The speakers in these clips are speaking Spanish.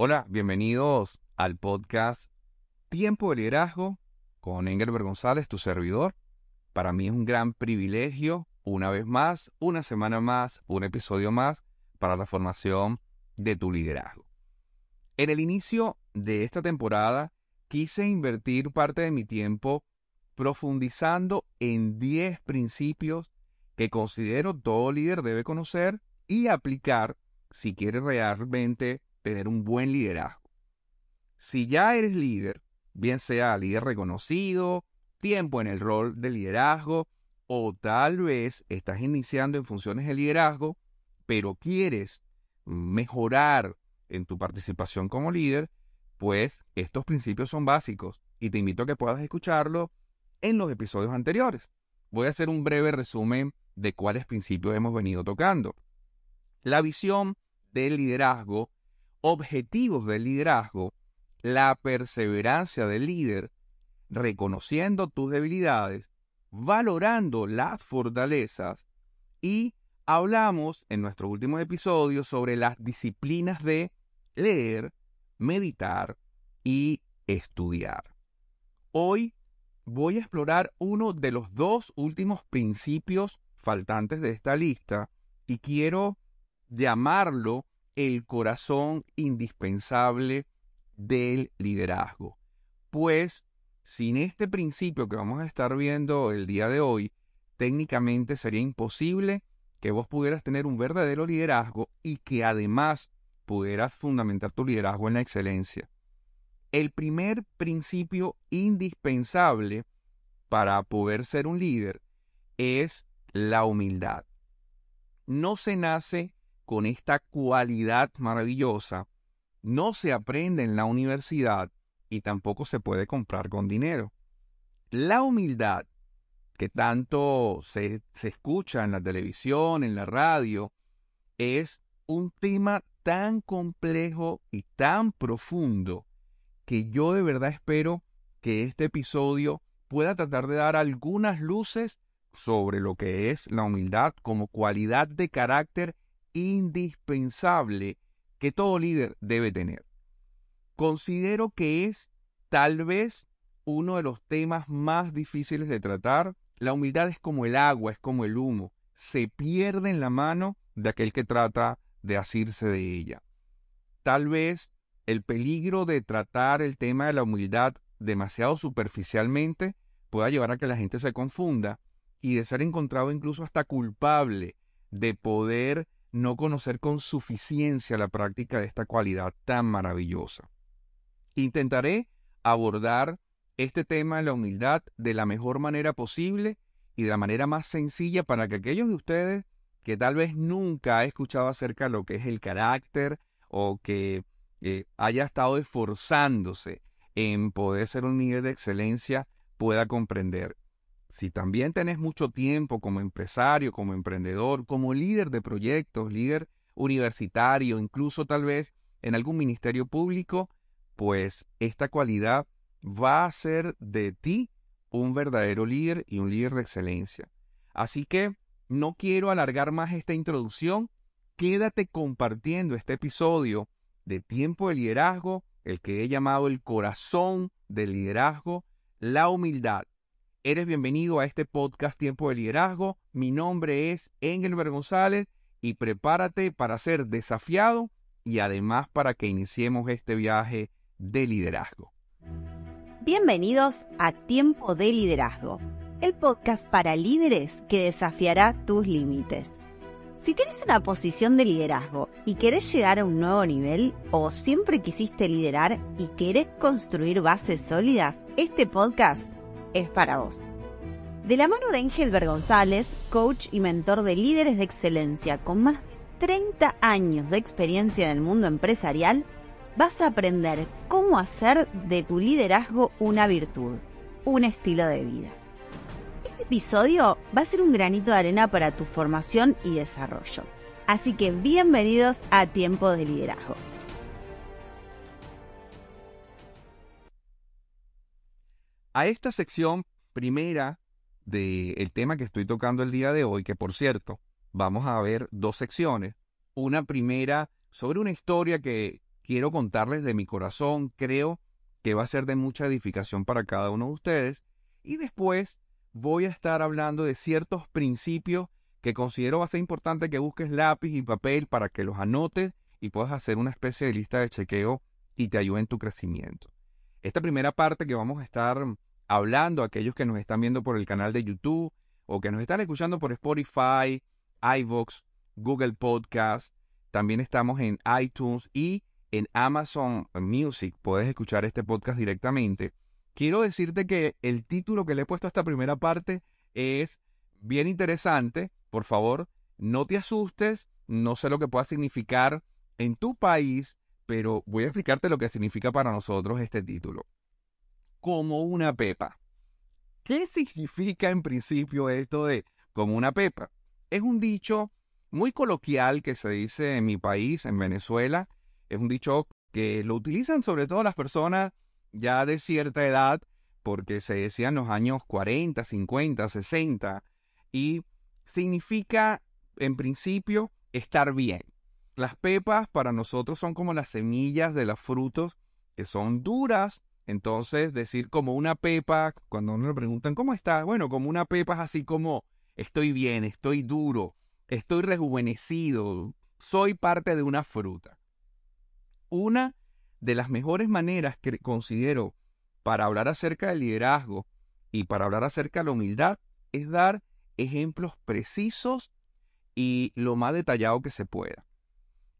Hola, bienvenidos al podcast Tiempo de Liderazgo con Engelbert González, tu servidor. Para mí es un gran privilegio, una vez más, una semana más, un episodio más para la formación de tu liderazgo. En el inicio de esta temporada quise invertir parte de mi tiempo profundizando en 10 principios que considero todo líder debe conocer y aplicar si quiere realmente tener un buen liderazgo. Si ya eres líder, bien sea líder reconocido, tiempo en el rol de liderazgo, o tal vez estás iniciando en funciones de liderazgo, pero quieres mejorar en tu participación como líder, pues estos principios son básicos y te invito a que puedas escucharlo en los episodios anteriores. Voy a hacer un breve resumen de cuáles principios hemos venido tocando. La visión del liderazgo, objetivos del liderazgo, la perseverancia del líder, reconociendo tus debilidades, valorando las fortalezas y hablamos en nuestro último episodio sobre las disciplinas de leer, meditar y estudiar. Hoy voy a explorar uno de los dos últimos principios faltantes de esta lista y quiero llamarlo el corazón indispensable del liderazgo. Pues sin este principio que vamos a estar viendo el día de hoy, técnicamente sería imposible que vos pudieras tener un verdadero liderazgo y que además pudieras fundamentar tu liderazgo en la excelencia. El primer principio indispensable para poder ser un líder es la humildad. No se nace con esta cualidad maravillosa, no se aprende en la universidad y tampoco se puede comprar con dinero. La humildad, que tanto se, se escucha en la televisión, en la radio, es un tema tan complejo y tan profundo que yo de verdad espero que este episodio pueda tratar de dar algunas luces sobre lo que es la humildad como cualidad de carácter indispensable que todo líder debe tener. Considero que es tal vez uno de los temas más difíciles de tratar. La humildad es como el agua, es como el humo, se pierde en la mano de aquel que trata de asirse de ella. Tal vez el peligro de tratar el tema de la humildad demasiado superficialmente pueda llevar a que la gente se confunda y de ser encontrado incluso hasta culpable de poder no conocer con suficiencia la práctica de esta cualidad tan maravillosa. Intentaré abordar este tema de la humildad de la mejor manera posible y de la manera más sencilla para que aquellos de ustedes que tal vez nunca ha escuchado acerca de lo que es el carácter o que eh, haya estado esforzándose en poder ser un nivel de excelencia pueda comprender. Si también tenés mucho tiempo como empresario, como emprendedor, como líder de proyectos, líder universitario, incluso tal vez en algún ministerio público, pues esta cualidad va a ser de ti un verdadero líder y un líder de excelencia. Así que no quiero alargar más esta introducción. Quédate compartiendo este episodio de Tiempo de Liderazgo, el que he llamado el corazón del liderazgo, la humildad. Eres bienvenido a este podcast Tiempo de Liderazgo. Mi nombre es Engelbert González y prepárate para ser desafiado y además para que iniciemos este viaje de liderazgo. Bienvenidos a Tiempo de Liderazgo el podcast para líderes que desafiará tus límites. Si tienes una posición de liderazgo y querés llegar a un nuevo nivel o siempre quisiste liderar y querés construir bases sólidas, este podcast es para vos. De la mano de Engelbert González, coach y mentor de líderes de excelencia con más de 30 años de experiencia en el mundo empresarial, vas a aprender cómo hacer de tu liderazgo una virtud, un estilo de vida episodio va a ser un granito de arena para tu formación y desarrollo. Así que bienvenidos a Tiempo de Liderazgo. A esta sección primera del tema que estoy tocando el día de hoy, que por cierto, vamos a ver dos secciones. Una primera sobre una historia que, quiero contarles de mi corazón, creo que va a ser de mucha edificación para cada uno de ustedes. Y después voy a estar hablando de ciertos principios que considero va a ser importante que busques lápiz y papel para que los anotes y puedas hacer una especie de lista de chequeo y te ayude en tu crecimiento. Esta primera parte que vamos a estar hablando, aquellos que nos están viendo por el canal de YouTube o que nos están escuchando por Spotify, iVoox, Google Podcast, también estamos en iTunes y en Amazon Music. Puedes escuchar este podcast directamente. Quiero decirte que el título que le he puesto a esta primera parte es bien interesante. Por favor, no te asustes. No sé lo que pueda significar en tu país, pero voy a explicarte lo que significa para nosotros este título. Como una pepa. ¿Qué significa en principio esto de como una pepa? Es un dicho muy coloquial que se dice en mi país, en Venezuela. Es un dicho que lo utilizan sobre todo las personas ya de cierta edad, porque se decía en los años 40, 50, 60, y significa, en principio, estar bien. Las pepas para nosotros son como las semillas de los frutos que son duras. Entonces, decir como una pepa, cuando uno le preguntan cómo está, bueno, como una pepa es así como estoy bien, estoy duro, estoy rejuvenecido, soy parte de una fruta. Una de las mejores maneras que considero para hablar acerca del liderazgo y para hablar acerca de la humildad es dar ejemplos precisos y lo más detallado que se pueda.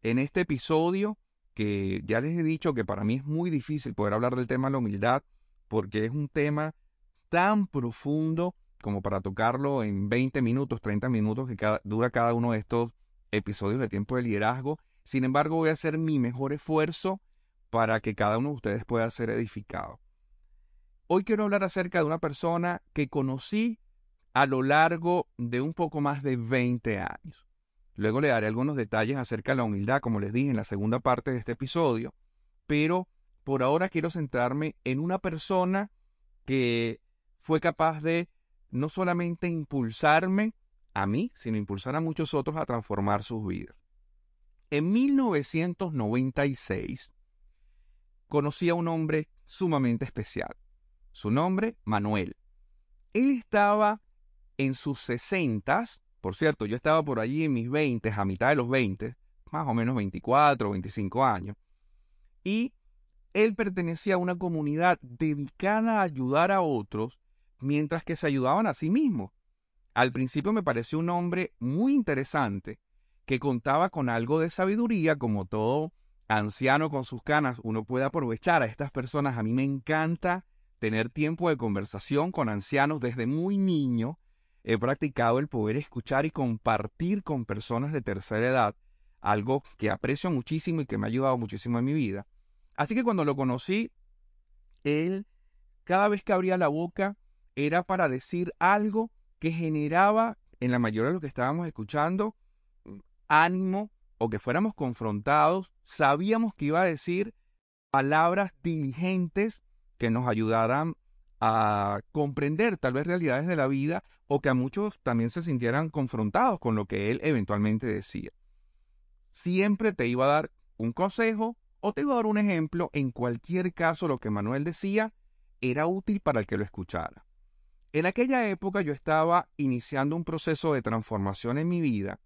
En este episodio, que ya les he dicho que para mí es muy difícil poder hablar del tema de la humildad, porque es un tema tan profundo como para tocarlo en 20 minutos, 30 minutos que dura cada uno de estos episodios de tiempo de liderazgo. Sin embargo, voy a hacer mi mejor esfuerzo para que cada uno de ustedes pueda ser edificado. Hoy quiero hablar acerca de una persona que conocí a lo largo de un poco más de 20 años. Luego le daré algunos detalles acerca de la humildad, como les dije en la segunda parte de este episodio, pero por ahora quiero centrarme en una persona que fue capaz de no solamente impulsarme a mí, sino impulsar a muchos otros a transformar sus vidas. En 1996 conocí a un hombre sumamente especial. Su nombre, Manuel. Él estaba en sus sesentas, por cierto, yo estaba por allí en mis veintes, a mitad de los veinte, más o menos 24 o 25 años, y él pertenecía a una comunidad dedicada a ayudar a otros mientras que se ayudaban a sí mismos. Al principio me pareció un hombre muy interesante, que contaba con algo de sabiduría, como todo anciano con sus canas, uno puede aprovechar a estas personas. A mí me encanta tener tiempo de conversación con ancianos desde muy niño. He practicado el poder escuchar y compartir con personas de tercera edad, algo que aprecio muchísimo y que me ha ayudado muchísimo en mi vida. Así que cuando lo conocí, él cada vez que abría la boca era para decir algo que generaba en la mayoría de lo que estábamos escuchando ánimo o que fuéramos confrontados, sabíamos que iba a decir palabras diligentes que nos ayudaran a comprender tal vez realidades de la vida o que a muchos también se sintieran confrontados con lo que él eventualmente decía. Siempre te iba a dar un consejo o te iba a dar un ejemplo, en cualquier caso lo que Manuel decía era útil para el que lo escuchara. En aquella época yo estaba iniciando un proceso de transformación en mi vida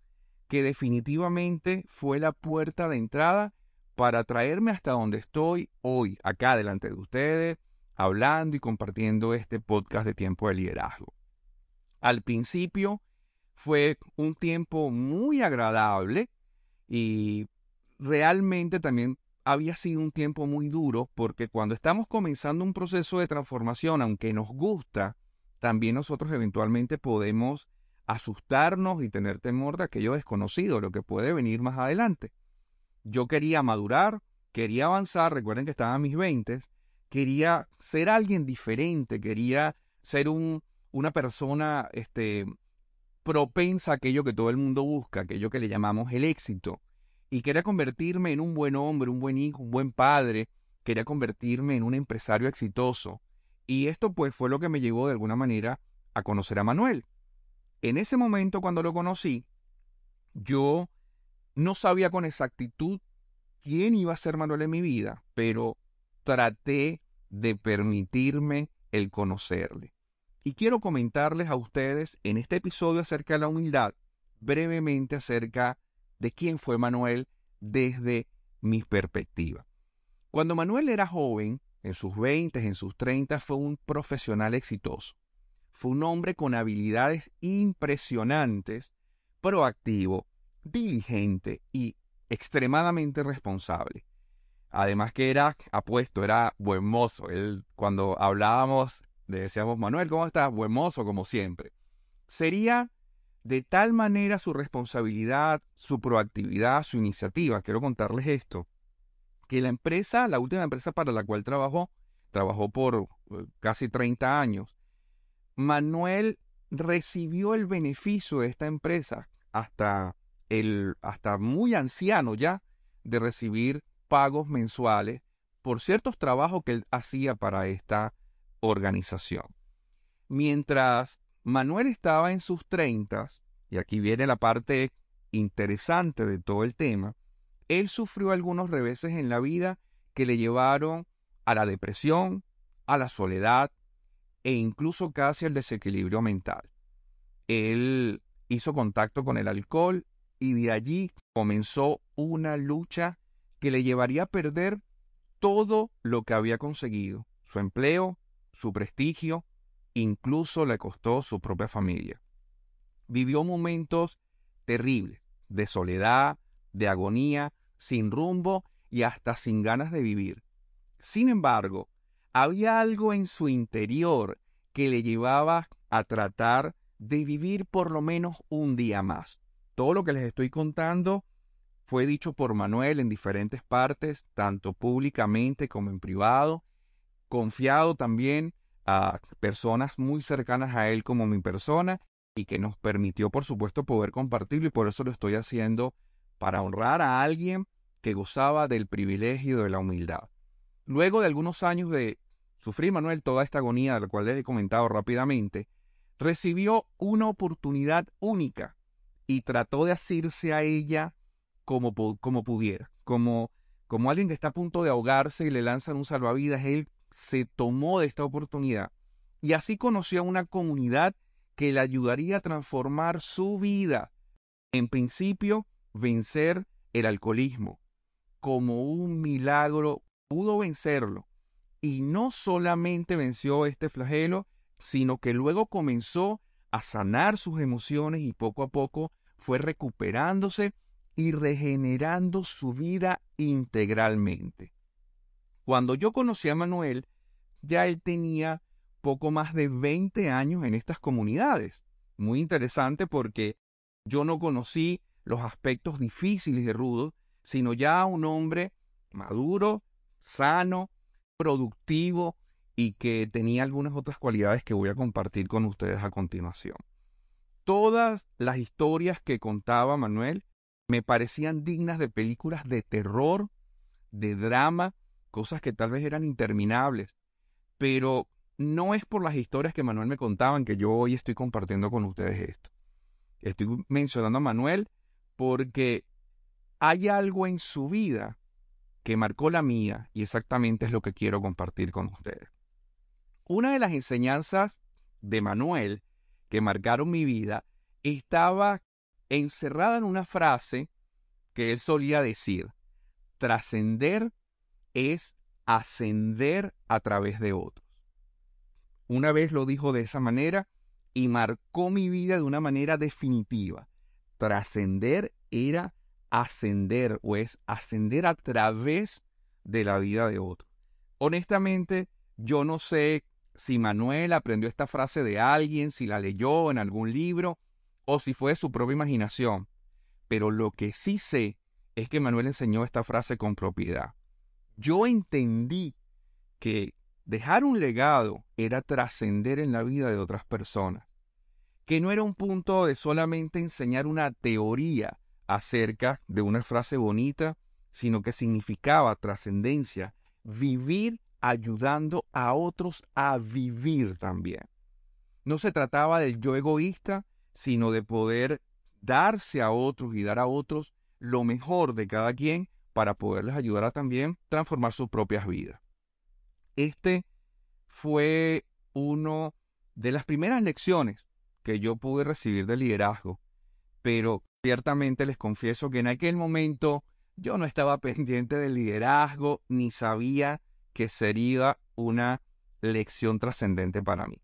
que definitivamente fue la puerta de entrada para traerme hasta donde estoy hoy, acá delante de ustedes, hablando y compartiendo este podcast de tiempo de liderazgo. Al principio fue un tiempo muy agradable y realmente también había sido un tiempo muy duro porque cuando estamos comenzando un proceso de transformación, aunque nos gusta, también nosotros eventualmente podemos asustarnos y tener temor de aquello desconocido, lo que puede venir más adelante. Yo quería madurar, quería avanzar, recuerden que estaba en mis veintes, quería ser alguien diferente, quería ser un, una persona este, propensa a aquello que todo el mundo busca, aquello que le llamamos el éxito. Y quería convertirme en un buen hombre, un buen hijo, un buen padre, quería convertirme en un empresario exitoso. Y esto pues fue lo que me llevó de alguna manera a conocer a Manuel. En ese momento cuando lo conocí, yo no sabía con exactitud quién iba a ser Manuel en mi vida, pero traté de permitirme el conocerle. Y quiero comentarles a ustedes en este episodio acerca de la humildad, brevemente acerca de quién fue Manuel desde mi perspectiva. Cuando Manuel era joven, en sus 20, en sus 30, fue un profesional exitoso. Fue un hombre con habilidades impresionantes, proactivo, diligente y extremadamente responsable. Además que era apuesto, era buen mozo. Él, cuando hablábamos, le decíamos, Manuel, ¿cómo estás? Buen mozo, como siempre. Sería de tal manera su responsabilidad, su proactividad, su iniciativa, quiero contarles esto, que la empresa, la última empresa para la cual trabajó, trabajó por eh, casi 30 años, Manuel recibió el beneficio de esta empresa hasta, el, hasta muy anciano ya de recibir pagos mensuales por ciertos trabajos que él hacía para esta organización. Mientras Manuel estaba en sus treintas, y aquí viene la parte interesante de todo el tema, él sufrió algunos reveses en la vida que le llevaron a la depresión, a la soledad e incluso casi al desequilibrio mental. Él hizo contacto con el alcohol y de allí comenzó una lucha que le llevaría a perder todo lo que había conseguido, su empleo, su prestigio, incluso le costó su propia familia. Vivió momentos terribles de soledad, de agonía, sin rumbo y hasta sin ganas de vivir. Sin embargo, había algo en su interior que le llevaba a tratar de vivir por lo menos un día más. Todo lo que les estoy contando fue dicho por Manuel en diferentes partes, tanto públicamente como en privado, confiado también a personas muy cercanas a él como mi persona y que nos permitió, por supuesto, poder compartirlo y por eso lo estoy haciendo para honrar a alguien que gozaba del privilegio de la humildad. Luego de algunos años de sufrir Manuel toda esta agonía, de la cual les he comentado rápidamente, recibió una oportunidad única y trató de asirse a ella como, como pudiera, como, como alguien que está a punto de ahogarse y le lanzan un salvavidas, él se tomó de esta oportunidad y así conoció a una comunidad que le ayudaría a transformar su vida. En principio, vencer el alcoholismo. Como un milagro pudo vencerlo. Y no solamente venció este flagelo, sino que luego comenzó a sanar sus emociones y poco a poco fue recuperándose y regenerando su vida integralmente. Cuando yo conocí a Manuel, ya él tenía poco más de 20 años en estas comunidades. Muy interesante porque yo no conocí los aspectos difíciles y rudos, sino ya un hombre maduro, sano, productivo y que tenía algunas otras cualidades que voy a compartir con ustedes a continuación. Todas las historias que contaba Manuel me parecían dignas de películas de terror, de drama, cosas que tal vez eran interminables, pero no es por las historias que Manuel me contaban que yo hoy estoy compartiendo con ustedes esto. Estoy mencionando a Manuel porque hay algo en su vida que marcó la mía y exactamente es lo que quiero compartir con ustedes. Una de las enseñanzas de Manuel que marcaron mi vida estaba encerrada en una frase que él solía decir, trascender es ascender a través de otros. Una vez lo dijo de esa manera y marcó mi vida de una manera definitiva. Trascender era ascender o es ascender a través de la vida de otro. Honestamente, yo no sé si Manuel aprendió esta frase de alguien, si la leyó en algún libro o si fue de su propia imaginación, pero lo que sí sé es que Manuel enseñó esta frase con propiedad. Yo entendí que dejar un legado era trascender en la vida de otras personas, que no era un punto de solamente enseñar una teoría acerca de una frase bonita, sino que significaba trascendencia, vivir ayudando a otros a vivir también. No se trataba del yo egoísta, sino de poder darse a otros y dar a otros lo mejor de cada quien para poderles ayudar a también transformar sus propias vidas. Este fue uno de las primeras lecciones que yo pude recibir de liderazgo, pero ciertamente les confieso que en aquel momento yo no estaba pendiente del liderazgo ni sabía que sería una lección trascendente para mí.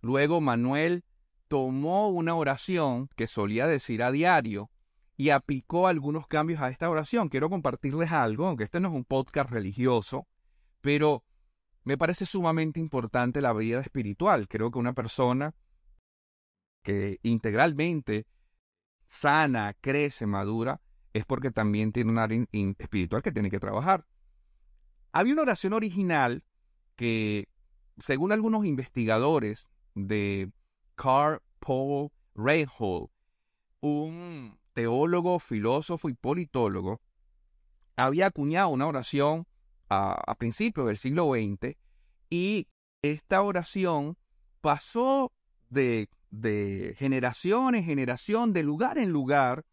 Luego Manuel tomó una oración que solía decir a diario y aplicó algunos cambios a esta oración. Quiero compartirles algo, aunque este no es un podcast religioso, pero me parece sumamente importante la vida espiritual. Creo que una persona que integralmente sana, crece, madura, es porque también tiene un área espiritual que tiene que trabajar. Había una oración original que, según algunos investigadores de Carl Paul Reinhold, un teólogo, filósofo y politólogo, había acuñado una oración a, principios del siglo XX y esta oración pasó de, de generación en generación, de lugar en lugar,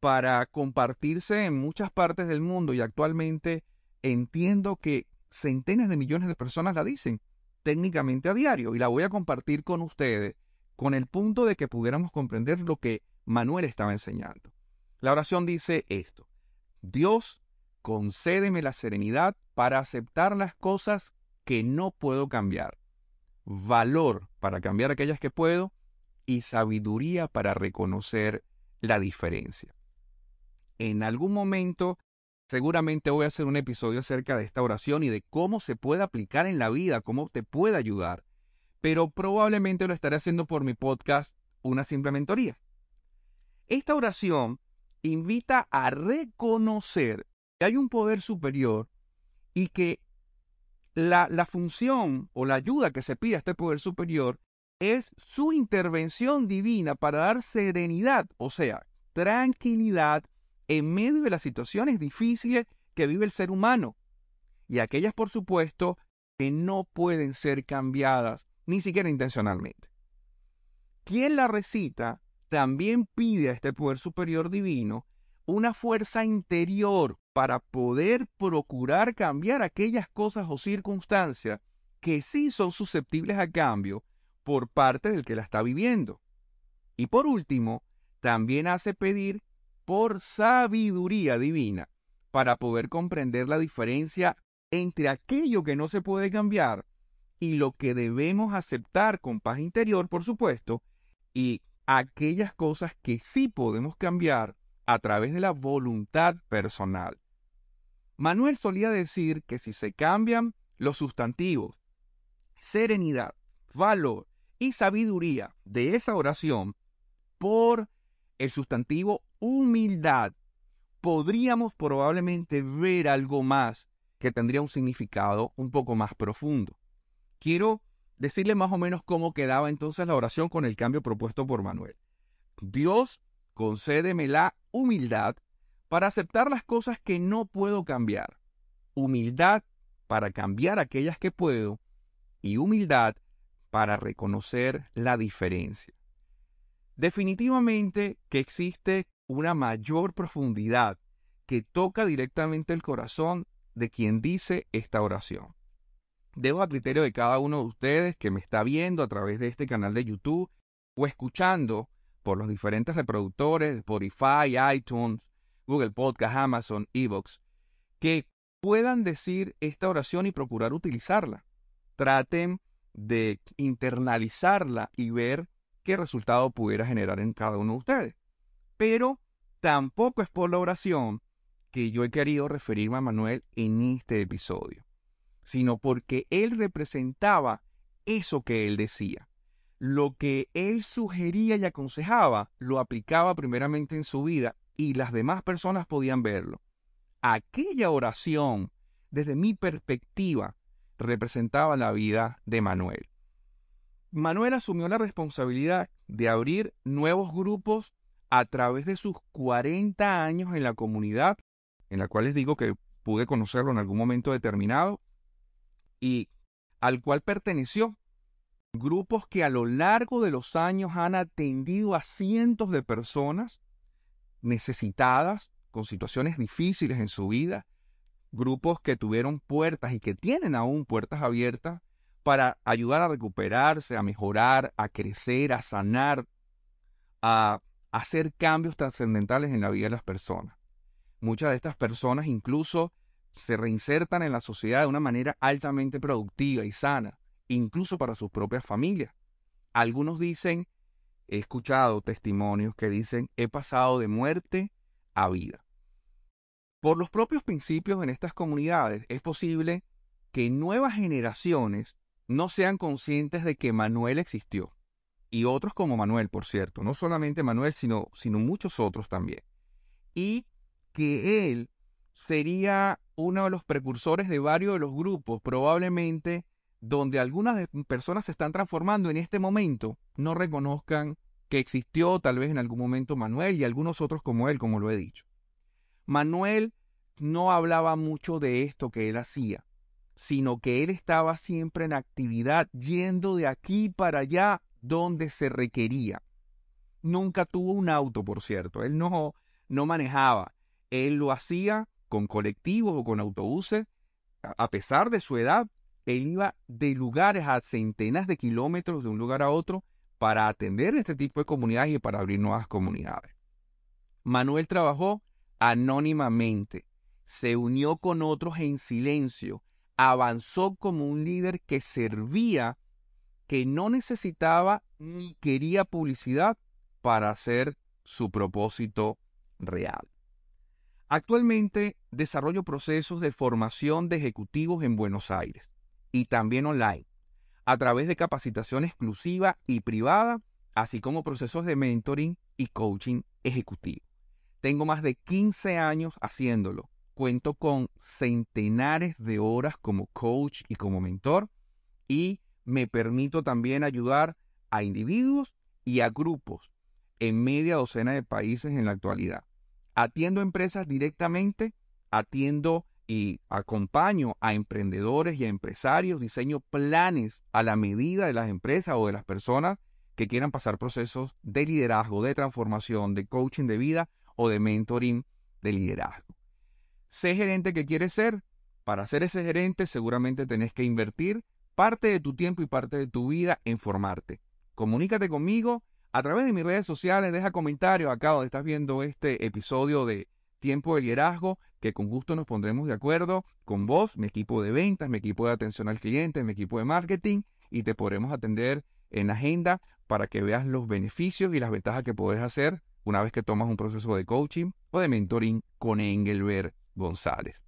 para compartirse en muchas partes del mundo y actualmente entiendo que centenas de millones de personas la dicen técnicamente a diario y la voy a compartir con ustedes con el punto de que pudiéramos comprender lo que Manuel estaba enseñando. La oración dice esto, Dios, concédeme la serenidad para aceptar las cosas que no puedo cambiar, valor para cambiar aquellas que puedo y sabiduría para reconocer la diferencia. En algún momento seguramente voy a hacer un episodio acerca de esta oración y de cómo se puede aplicar en la vida, cómo te puede ayudar, pero probablemente lo estaré haciendo por mi podcast Una simple mentoría. Esta oración invita a reconocer que hay un poder superior y que la, la, función o la ayuda que se pide a este poder superior es su intervención divina para dar serenidad, o sea, tranquilidad en medio de las situaciones difíciles que vive el ser humano y aquellas, por supuesto, que no pueden ser cambiadas ni siquiera intencionalmente. Quien la recita también pide a este poder superior divino una fuerza interior para poder procurar cambiar aquellas cosas o circunstancias que sí son susceptibles a cambio por parte del que la está viviendo. Y por último, también hace pedir por sabiduría divina para poder comprender la diferencia entre aquello que no se puede cambiar y lo que debemos aceptar con paz interior, por supuesto, y aquellas cosas que sí podemos cambiar a través de la voluntad personal. Manuel solía decir que si se cambian los sustantivos serenidad, valor y sabiduría de esa oración por el sustantivo humildad, podríamos probablemente ver algo más que tendría un significado un poco más profundo. Quiero decirle más o menos cómo quedaba entonces la oración con el cambio propuesto por Manuel. Dios, concédeme la humildad para aceptar las cosas que no puedo cambiar. Humildad para cambiar aquellas que puedo y humildad para reconocer la diferencia. Definitivamente que existe una mayor profundidad que toca directamente el corazón de quien dice esta oración. Dejo a criterio de cada uno de ustedes que me está viendo a través de este canal de YouTube o escuchando por los diferentes reproductores, Spotify, iTunes, Google Podcast, Amazon, Evox, que puedan decir esta oración y procurar utilizarla. Traten de internalizarla y ver qué resultado pudiera generar en cada uno de ustedes. Pero tampoco es por la oración que yo he querido referirme a Manuel en este episodio, sino porque él representaba eso que él decía. Lo que él sugería y aconsejaba lo aplicaba primeramente en su vida y las demás personas podían verlo. Aquella oración, desde mi perspectiva, representaba la vida de Manuel. Manuel asumió la responsabilidad de abrir nuevos grupos a través de sus 40 años en la comunidad, en la cual les digo que pude conocerlo en algún momento determinado, y al cual perteneció. Grupos que a lo largo de los años han atendido a cientos de personas necesitadas con situaciones difíciles en su vida, grupos que tuvieron puertas y que tienen aún puertas abiertas para ayudar a recuperarse, a mejorar, a crecer, a sanar, a hacer cambios trascendentales en la vida de las personas. Muchas de estas personas incluso se reinsertan en la sociedad de una manera altamente productiva y sana, incluso para sus propias familias. Algunos dicen, he escuchado testimonios que dicen, he pasado de muerte a vida. Por los propios principios en estas comunidades es posible que nuevas generaciones no sean conscientes de que Manuel existió. Y otros como Manuel, por cierto, no solamente Manuel, sino, sino muchos otros también. Y que él sería uno de los precursores de varios de los grupos, probablemente donde algunas personas se están transformando en este momento, no reconozcan que existió tal vez en algún momento Manuel y algunos otros como él, como lo he dicho. Manuel no hablaba mucho de esto que él hacía, sino que él estaba siempre en actividad, yendo de aquí para allá donde se requería. Nunca tuvo un auto, por cierto, él no, no manejaba, él lo hacía con colectivos o con autobuses, a pesar de su edad, él iba de lugares a centenas de kilómetros de un lugar a otro para atender este tipo de comunidades y para abrir nuevas comunidades. Manuel trabajó anónimamente, se unió con otros en silencio, avanzó como un líder que servía, que no necesitaba ni quería publicidad para hacer su propósito real. Actualmente desarrollo procesos de formación de ejecutivos en Buenos Aires y también online, a través de capacitación exclusiva y privada, así como procesos de mentoring y coaching ejecutivo. Tengo más de 15 años haciéndolo cuento con centenares de horas como coach y como mentor y me permito también ayudar a individuos y a grupos en media docena de países en la actualidad. Atiendo empresas directamente, atiendo y acompaño a emprendedores y a empresarios, diseño planes a la medida de las empresas o de las personas que quieran pasar procesos de liderazgo, de transformación, de coaching de vida o de mentoring de liderazgo. Sé gerente que quieres ser. Para ser ese gerente seguramente tenés que invertir parte de tu tiempo y parte de tu vida en formarte. Comunícate conmigo a través de mis redes sociales, deja comentarios acá donde estás viendo este episodio de Tiempo de Liderazgo, que con gusto nos pondremos de acuerdo con vos, mi equipo de ventas, mi equipo de atención al cliente, mi equipo de marketing, y te podremos atender en agenda para que veas los beneficios y las ventajas que puedes hacer una vez que tomas un proceso de coaching o de mentoring con Engelbert González.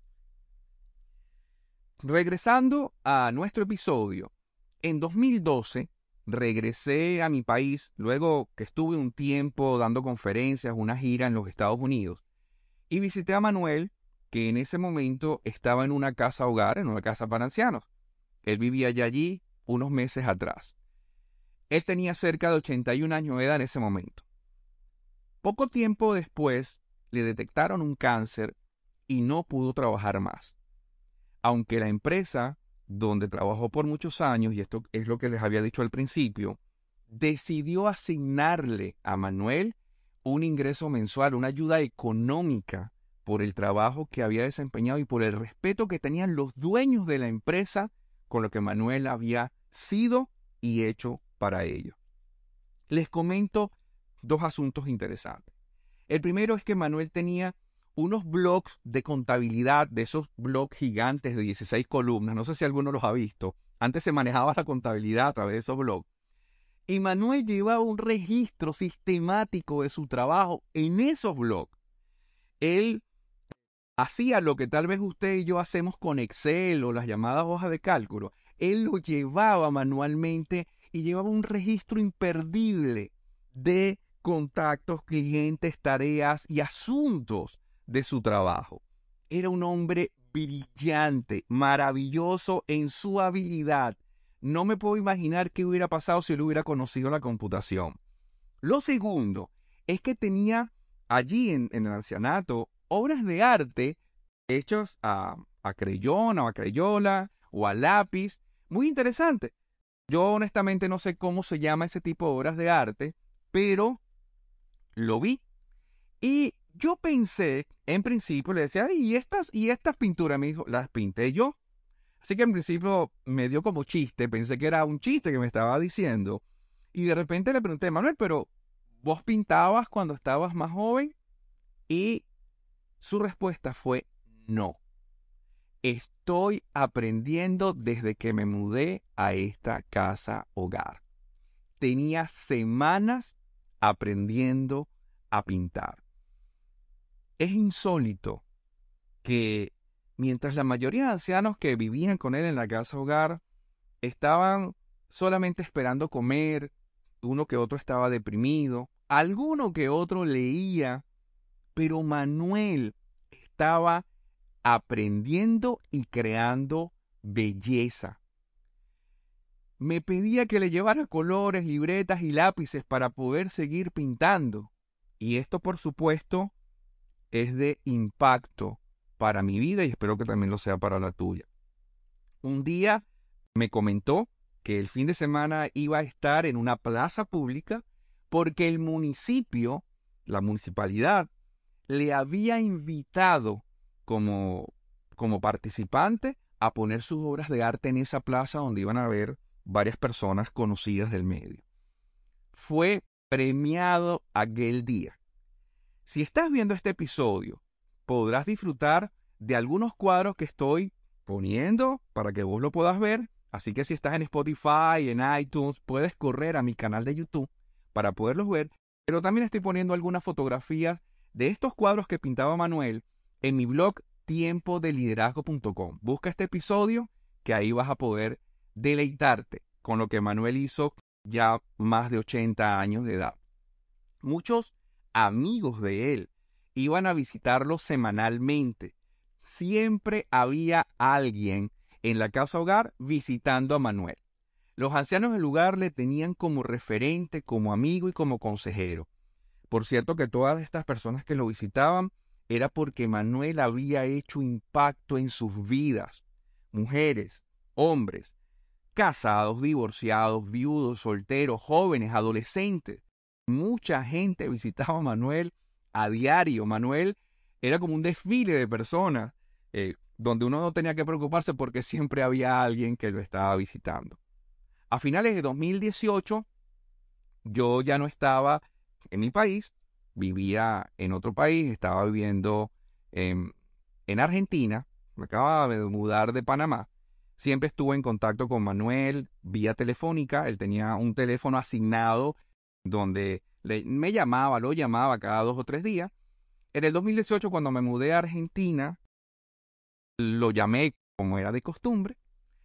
Regresando a nuestro episodio, en 2012 regresé a mi país luego que estuve un tiempo dando conferencias, una gira en los Estados Unidos, y visité a Manuel, que en ese momento estaba en una casa hogar, en una casa para ancianos. Él vivía ya allí unos meses atrás. Él tenía cerca de 81 años de edad en ese momento. Poco tiempo después le detectaron un cáncer y no pudo trabajar más. Aunque la empresa donde trabajó por muchos años, y esto es lo que les había dicho al principio, decidió asignarle a Manuel un ingreso mensual, una ayuda económica por el trabajo que había desempeñado y por el respeto que tenían los dueños de la empresa con lo que Manuel había sido y hecho para ellos. Les comento dos asuntos interesantes. El primero es que Manuel tenía unos blogs de contabilidad, de esos blogs gigantes de 16 columnas, no sé si alguno los ha visto, antes se manejaba la contabilidad a través de esos blogs. Y Manuel llevaba un registro sistemático de su trabajo en esos blogs. Él hacía lo que tal vez usted y yo hacemos con Excel o las llamadas hojas de cálculo. Él lo llevaba manualmente y llevaba un registro imperdible de contactos, clientes, tareas y asuntos de su trabajo. Era un hombre brillante, maravilloso en su habilidad. No me puedo imaginar qué hubiera pasado si él hubiera conocido la computación. Lo segundo es que tenía allí en, el ancianato obras de arte hechas a, a creyón o a crayola o a lápiz. Muy interesante. Yo honestamente no sé cómo se llama ese tipo de obras de arte, pero lo vi y Yo pensé, en principio, le decía, ¿y estas, y estas pinturas? Me las pinté yo. Así que en principio me dio como chiste, pensé que era un chiste que me estaba diciendo. Y de repente le pregunté, Manuel, pero ¿vos pintabas cuando estabas más joven? Y su respuesta fue no. Estoy aprendiendo desde que me mudé a esta casa hogar. Tenía semanas aprendiendo a pintar. Es insólito que mientras la mayoría de ancianos que vivían con él en la casa hogar estaban solamente esperando comer, uno que otro estaba deprimido, alguno que otro leía, pero Manuel estaba aprendiendo y creando belleza. Me pedía que le llevara colores, libretas y lápices para poder seguir pintando. Y esto, por supuesto, es de impacto para mi vida y espero que también lo sea para la tuya. Un día me comentó que el fin de semana iba a estar en una plaza pública porque el municipio, la municipalidad, le había invitado como, como participante a poner sus obras de arte en esa plaza donde iban a ver varias personas conocidas del medio. Fue premiado aquel día. Si estás viendo este episodio, podrás disfrutar de algunos cuadros que estoy poniendo para que vos lo puedas ver. Así que si estás en Spotify, en iTunes, puedes correr a mi canal de YouTube para poderlos ver. Pero también estoy poniendo algunas fotografías de estos cuadros que pintaba Manuel en mi blog tiempodeliderazgo.com. Busca este episodio que ahí vas a poder deleitarte con lo que Manuel hizo ya más de 80 años de edad. Muchos amigos de él iban a visitarlo semanalmente. Siempre había alguien en la casa hogar visitando a Manuel. Los ancianos del lugar le tenían como referente, como amigo y como consejero. Por cierto que todas estas personas que lo visitaban era porque Manuel había hecho impacto en sus vidas. Mujeres, hombres, casados, divorciados, viudos, solteros, jóvenes, adolescentes. Mucha gente visitaba a Manuel a diario. Manuel era como un desfile de personas eh, donde uno no tenía que preocuparse porque siempre había alguien que lo estaba visitando. A finales de 2018, yo ya no estaba en mi país, vivía en otro país, estaba viviendo en, en Argentina, me acababa de mudar de Panamá. Siempre estuve en contacto con Manuel vía telefónica, él tenía un teléfono asignado donde me llamaba, lo llamaba cada dos o tres días. En el 2018, cuando me mudé a Argentina, lo llamé como era de costumbre,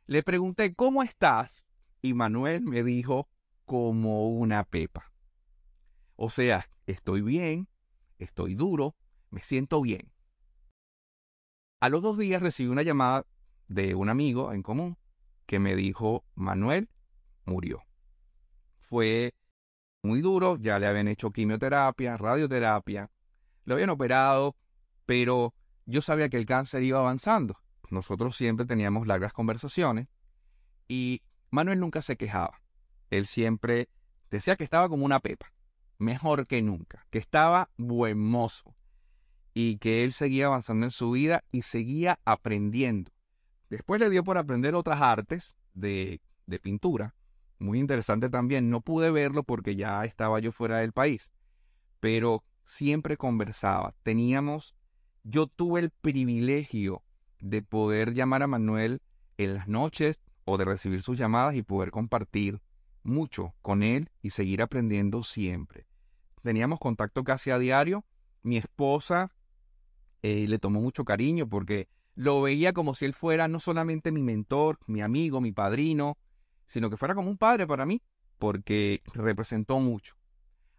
le pregunté, ¿cómo estás? Y Manuel me dijo, como una pepa. O sea, estoy bien, estoy duro, me siento bien. A los dos días recibí una llamada de un amigo en común que me dijo, Manuel murió. Fue muy duro, ya le habían hecho quimioterapia, radioterapia, lo habían operado, pero yo sabía que el cáncer iba avanzando. Nosotros siempre teníamos largas conversaciones y Manuel nunca se quejaba. Él siempre decía que estaba como una pepa mejor que nunca, que estaba buen mozo y que él seguía avanzando en su vida y seguía aprendiendo. Después le dio por aprender otras artes de, de pintura, muy interesante también. No pude verlo porque ya estaba yo fuera del país, pero siempre conversaba. Teníamos, yo tuve el privilegio de poder llamar a Manuel en las noches o de recibir sus llamadas y poder compartir mucho con él y seguir aprendiendo siempre teníamos contacto casi a diario. Mi esposa eh, le tomó mucho cariño porque lo veía como si él fuera no solamente mi mentor, mi amigo, mi padrino, sino que fuera como un padre para mí, porque representó mucho.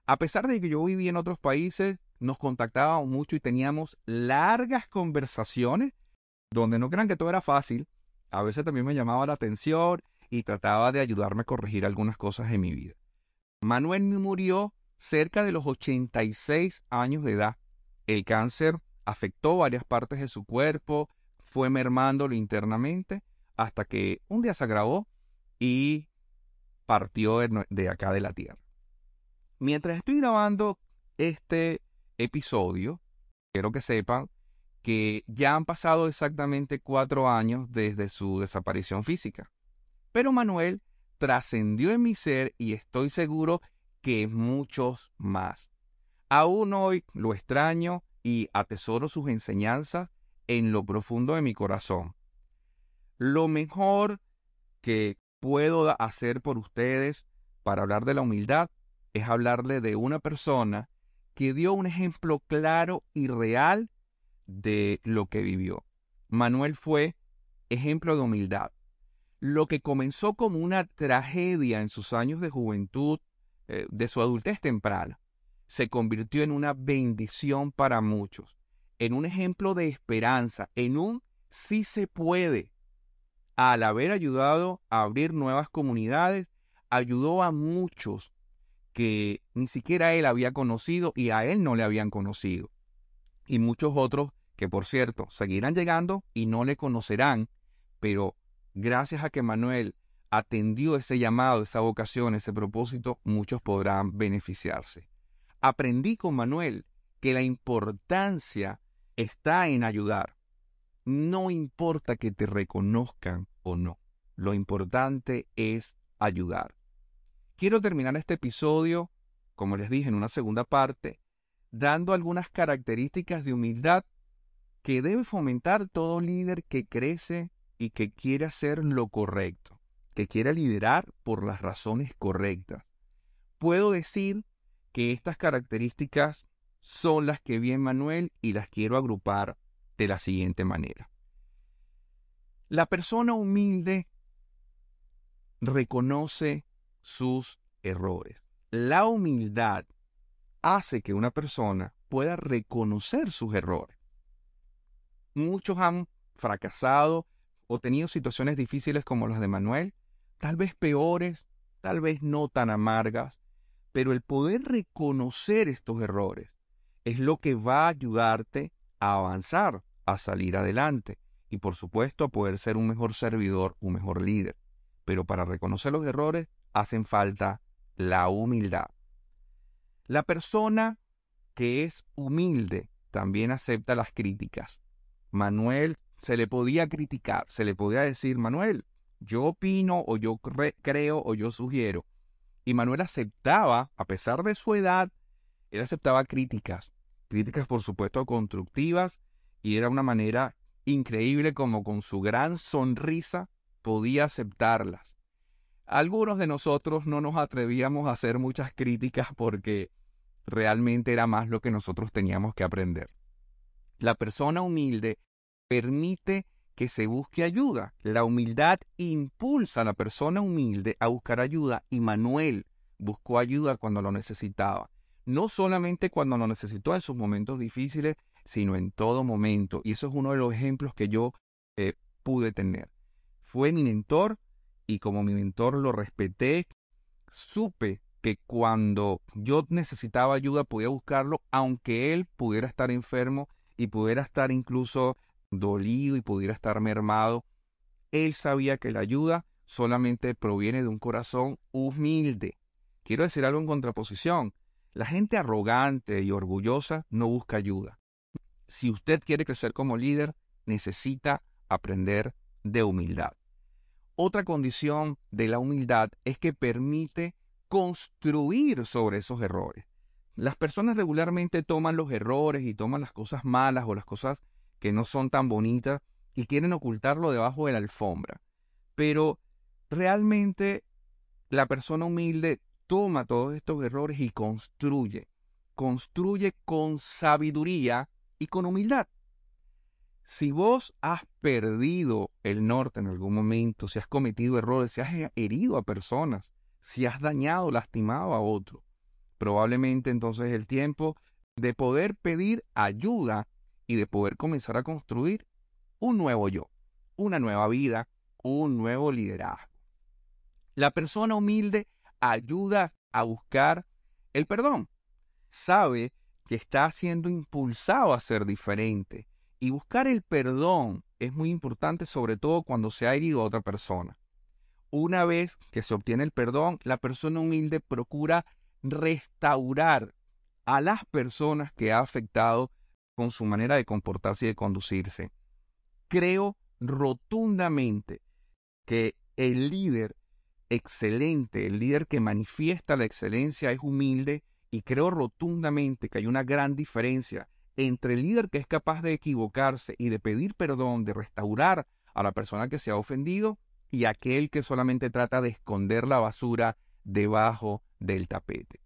A pesar de que yo vivía en otros países, nos contactábamos mucho y teníamos largas conversaciones donde no crean que todo era fácil. A veces también me llamaba la atención y trataba de ayudarme a corregir algunas cosas en mi vida. Manuel murió cerca de los 86 años de edad. El cáncer afectó varias partes de su cuerpo, fue mermándolo internamente hasta que un día se agravó y partió de acá de la Tierra. Mientras estoy grabando este episodio, quiero que sepan que ya han pasado exactamente cuatro años desde su desaparición física. Pero Manuel trascendió en mi ser y estoy seguro que muchos más. Aún hoy lo extraño y atesoro sus enseñanzas en lo profundo de mi corazón. Lo mejor que puedo hacer por ustedes para hablar de la humildad es hablarle de una persona que dio un ejemplo claro y real de lo que vivió. Manuel fue ejemplo de humildad. Lo que comenzó como una tragedia en sus años de juventud, eh, de su adultez temprana, se convirtió en una bendición para muchos, en un ejemplo de esperanza, en un sí se puede. Al haber ayudado a abrir nuevas comunidades, ayudó a muchos que ni siquiera él había conocido y a él no le habían conocido. Y muchos otros que por cierto seguirán llegando y no le conocerán, pero gracias a que Manuel atendió ese llamado, esa vocación, ese propósito, muchos podrán beneficiarse. Aprendí con Manuel que la importancia está en ayudar. No importa que te reconozcan o no, lo importante es ayudar. Quiero terminar este episodio, como les dije en una segunda parte, dando algunas características de humildad que debe fomentar todo líder que crece y que quiere hacer lo correcto, que quiere liderar por las razones correctas. Puedo decir que estas características son las que vi en Manuel y las quiero agrupar de la siguiente manera. La persona humilde reconoce sus errores. La humildad hace que una persona pueda reconocer sus errores. Muchos han fracasado o tenido situaciones difíciles como las de Manuel, tal vez peores, tal vez no tan amargas, pero el poder reconocer estos errores es lo que va a ayudarte a avanzar, a salir adelante y por supuesto a poder ser un mejor servidor, un mejor líder. Pero para reconocer los errores hacen falta la humildad. La persona que es humilde también acepta las críticas. Manuel se le podía criticar, se le podía decir, Manuel, yo opino o yo creo o yo sugiero. Y Manuel aceptaba, a pesar de su edad, él aceptaba críticas, críticas por supuesto constructivas, y era una manera increíble como con su gran sonrisa podía aceptarlas. Algunos de nosotros no nos atrevíamos a hacer muchas críticas porque realmente era más lo que nosotros teníamos que aprender. La persona humilde permite que se busque ayuda. La humildad impulsa a la persona humilde a buscar ayuda y Manuel buscó ayuda cuando lo necesitaba. No solamente cuando lo necesitó en sus momentos difíciles, sino en todo momento. Y eso es uno de los ejemplos que yo eh, pude tener. Fue mi mentor y como mi mentor lo respeté, supe que cuando yo necesitaba ayuda podía buscarlo, aunque él pudiera estar enfermo y pudiera estar incluso dolido y pudiera estar mermado, él sabía que la ayuda solamente proviene de un corazón humilde. Quiero decir algo en contraposición. La gente arrogante y orgullosa no busca ayuda. Si usted quiere crecer como líder, necesita aprender de humildad. Otra condición de la humildad es que permite construir sobre esos errores. Las personas regularmente toman los errores y toman las cosas malas o las cosas que no son tan bonitas y quieren ocultarlo debajo de la alfombra. Pero realmente la persona humilde toma todos estos errores y construye. Construye con sabiduría y con humildad. Si vos has perdido el norte en algún momento, si has cometido errores, si has herido a personas, si has dañado, lastimado a otro, probablemente entonces es el tiempo de poder pedir ayuda y de poder comenzar a construir un nuevo yo, una nueva vida, un nuevo liderazgo. La persona humilde ayuda a buscar el perdón. Sabe que está siendo impulsado a ser diferente. Y buscar el perdón es muy importante, sobre todo cuando se ha herido a otra persona. Una vez que se obtiene el perdón, la persona humilde procura restaurar a las personas que ha afectado con su manera de comportarse y de conducirse. Creo rotundamente que el líder excelente, el líder que manifiesta la excelencia es humilde y creo rotundamente que hay una gran diferencia entre el líder que es capaz de equivocarse y de pedir perdón, de restaurar a la persona que se ha ofendido y aquel que solamente trata de esconder la basura debajo del tapete.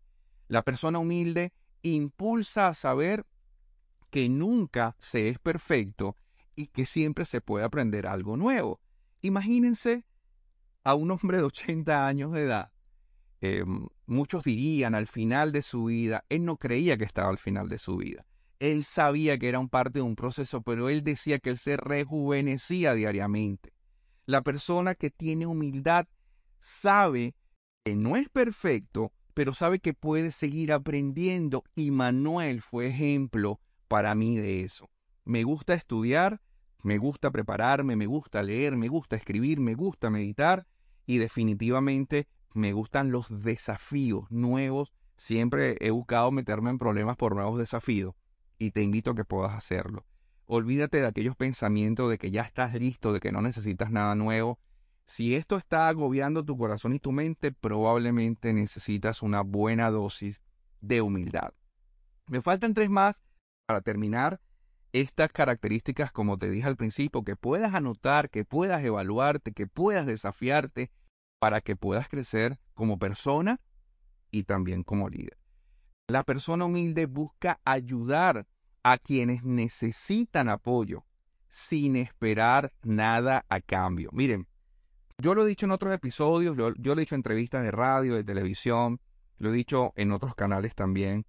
La persona humilde impulsa a saber que nunca se es perfecto y que siempre se puede aprender algo nuevo. Imagínense a un hombre de 80 años de edad. Em, muchos dirían al final de su vida, él no creía que estaba al final de su vida. Él sabía que era un parte de un proceso, pero él decía que él se rejuvenecía diariamente. La persona que tiene humildad sabe que no es perfecto, pero sabe que puede seguir aprendiendo y Manuel fue ejemplo para mí de eso. Me gusta estudiar, me gusta prepararme, me gusta leer, me gusta escribir, me gusta meditar y definitivamente me gustan los desafíos nuevos. Siempre he buscado meterme en problemas por nuevos desafíos y te invito a que puedas hacerlo. Olvídate de aquellos pensamientos de que ya estás listo, de que no necesitas nada nuevo. Si esto está agobiando tu corazón y tu mente, probablemente necesitas una buena dosis de humildad. Me faltan tres más para terminar. Estas características, como te dije al principio, que puedas anotar, que puedas evaluarte, que puedas desafiarte para que puedas crecer como persona y también como líder. La persona humilde busca ayudar a quienes necesitan apoyo sin esperar nada a cambio. Miren, yo lo he dicho en otros episodios, yo, lo he dicho en entrevistas de radio, de televisión, lo he dicho en otros canales también,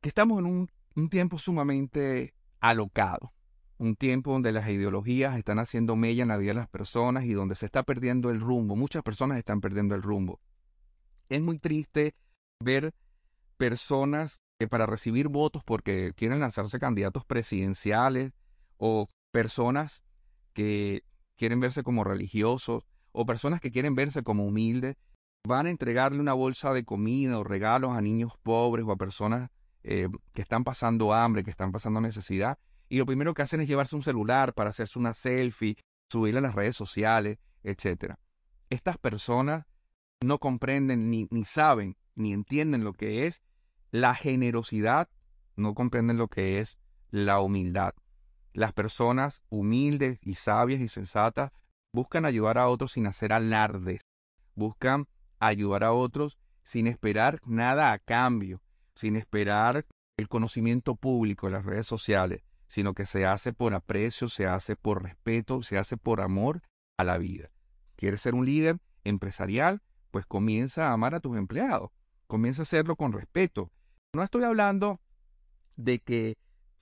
que estamos en un, un tiempo sumamente alocado, un tiempo donde las ideologías están haciendo mella en la vida de las personas y donde se está perdiendo el rumbo, muchas personas están perdiendo el rumbo. Es muy triste ver personas que para recibir votos porque quieren lanzarse candidatos presidenciales o personas que quieren verse como religiosos o personas que quieren verse como humildes, van a entregarle una bolsa de comida o regalos a niños pobres o a personas eh, que están pasando hambre, que están pasando necesidad, y lo primero que hacen es llevarse un celular para hacerse una selfie, subirla a las redes sociales, etc. Estas personas no comprenden ni, ni saben ni entienden lo que es la generosidad no comprenden lo que es la humildad. Las personas humildes y sabias y sensatas buscan ayudar a otros sin hacer alardes. Buscan ayudar a otros sin esperar nada a cambio, sin esperar el conocimiento público en las redes sociales, sino que se hace por aprecio, se hace por respeto, se hace por amor a la vida. ¿Quieres ser un líder empresarial? Pues comienza a amar a tus empleados, comienza a hacerlo con respeto, no estoy hablando de que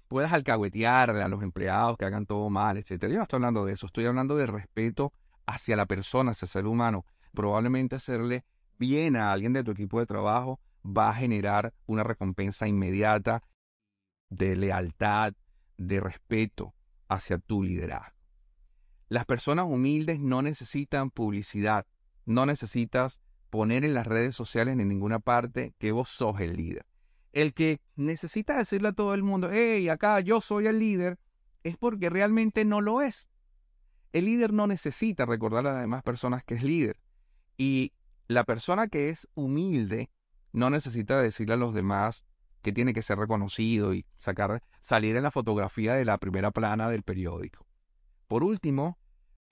puedas alcahuetearle a los empleados que hagan todo mal, etcétera. Yo no estoy hablando de eso, estoy hablando de respeto hacia la persona, hacia el ser humano. Probablemente hacerle bien a alguien de tu equipo de trabajo va a generar una recompensa inmediata de lealtad, de respeto hacia tu liderazgo. Las personas humildes no necesitan publicidad, no necesitas poner en las redes sociales en ninguna parte que vos sos el líder el que necesita decirle a todo el mundo, hey, acá yo soy el líder, es porque realmente no lo es. El líder no necesita recordar a las demás personas que es líder. Y la persona que es humilde no necesita decirle a los demás tiene que ser reconocido y sacar, salir en la fotografía de la primera plana del periódico. Por último,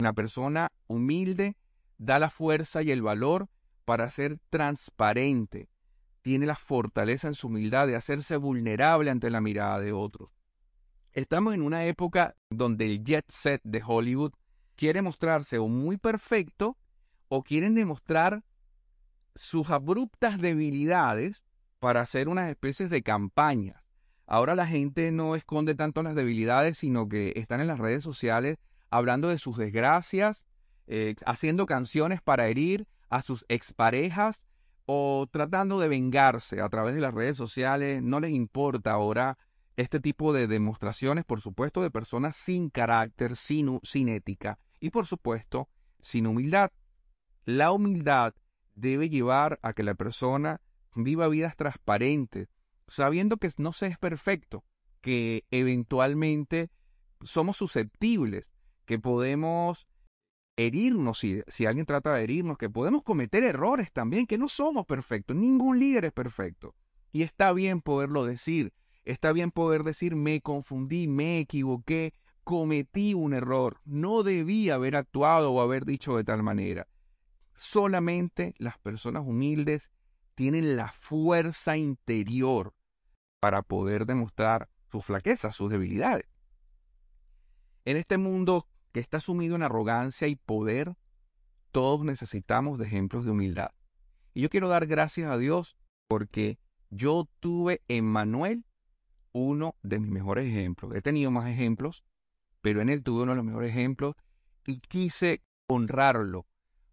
una persona humilde da la fuerza y el valor para ser transparente, tiene la fortaleza en su humildad de hacerse vulnerable ante la mirada de otros. Estamos en una época donde el jet set de Hollywood quiere mostrarse o muy perfecto o quieren demostrar sus abruptas debilidades para hacer unas especies de campañas. Ahora la gente no esconde tanto las debilidades, sino que están en las redes sociales hablando de sus desgracias, eh, haciendo canciones para herir a sus exparejas o tratando de vengarse a través de las redes sociales, no les importa ahora este tipo de demostraciones, por supuesto, de personas sin carácter, sin, sin ética y, por supuesto, sin humildad. La humildad debe llevar a que la persona viva vidas transparentes, sabiendo que no se es perfecto, que eventualmente somos susceptibles, que podemos herirnos si, si alguien trata de herirnos, que podemos cometer errores también, que no somos perfectos, ningún líder es perfecto. Y está bien poderlo decir, está bien poder decir me confundí, me equivoqué, cometí un error, no debí haber actuado o haber dicho de tal manera. Solamente las personas humildes tienen la fuerza interior para poder demostrar sus flaquezas, sus debilidades. En este mundo que está sumido en arrogancia y poder, todos necesitamos de ejemplos de humildad. Y yo quiero dar gracias a Dios porque yo tuve en Manuel uno de mis mejores ejemplos. He tenido más ejemplos, pero en él tuve uno de los mejores ejemplos y quise honrarlo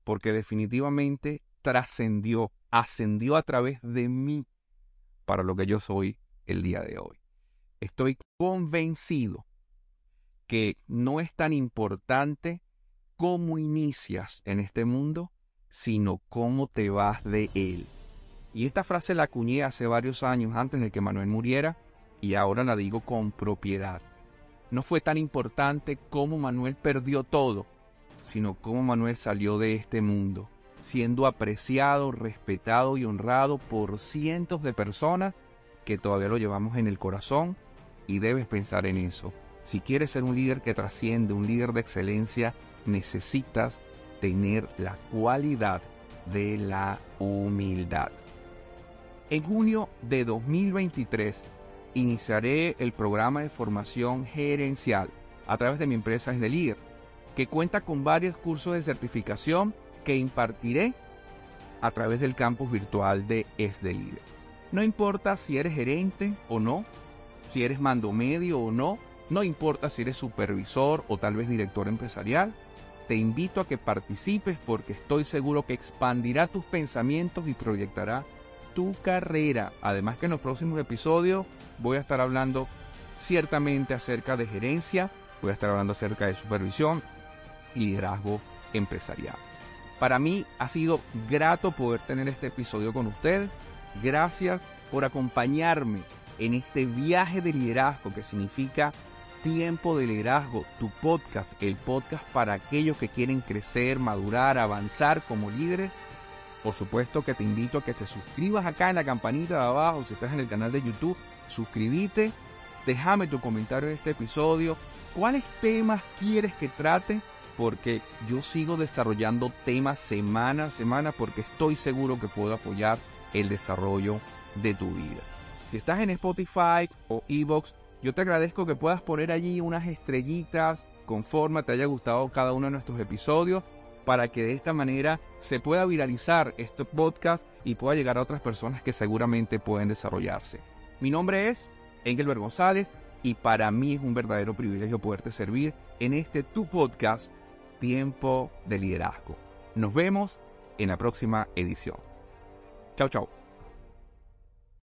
porque definitivamente trascendió, ascendió a través de mí para lo que yo soy el día de hoy. Estoy convencido que no es tan importante cómo inicias en este mundo, sino cómo te vas de él. Y esta frase la acuñé hace varios años antes de que Manuel muriera y ahora la digo con propiedad. No fue tan importante cómo Manuel perdió todo, sino cómo Manuel salió de este mundo, siendo apreciado, respetado y honrado por cientos de personas que todavía lo llevamos en el corazón y debes pensar en eso. Si quieres ser un líder que trasciende, un líder de excelencia, necesitas tener la cualidad de la humildad. En junio de 2023 iniciaré el programa de formación gerencial a través de mi empresa Es de Líder, que cuenta con varios cursos de certificación que impartiré a través del campus virtual de Es de Líder. No importa si eres gerente o no, si eres mando medio o no, no importa si eres supervisor o tal vez director empresarial, te invito a que participes porque estoy seguro que expandirá tus pensamientos y proyectará tu carrera. Además que en los próximos episodios voy a estar hablando ciertamente acerca de gerencia, voy a estar hablando acerca de supervisión y liderazgo empresarial. Para mí ha sido grato poder tener este episodio con ustedes. Gracias por acompañarme en este viaje de liderazgo que significa Tiempo de Liderazgo, tu podcast, el podcast para aquellos que quieren crecer, madurar, avanzar como líderes. Por supuesto que te invito a que te suscribas acá en la campanita de abajo, si estás en el canal de YouTube, suscríbete, déjame tu comentario en este episodio, cuáles temas quieres que trate, porque yo sigo desarrollando temas semana a semana porque estoy seguro que puedo apoyar el desarrollo de tu vida. Si estás en Spotify o Evox, yo te agradezco que puedas poner allí unas estrellitas conforme te haya gustado cada uno de nuestros episodios para que de esta manera se pueda viralizar este podcast y pueda llegar a otras personas que seguramente pueden desarrollarse. Mi nombre es Engelbert González y para mí es un verdadero privilegio poderte servir en este tu podcast Tiempo de Liderazgo. Nos vemos en la próxima edición. Chao, chao.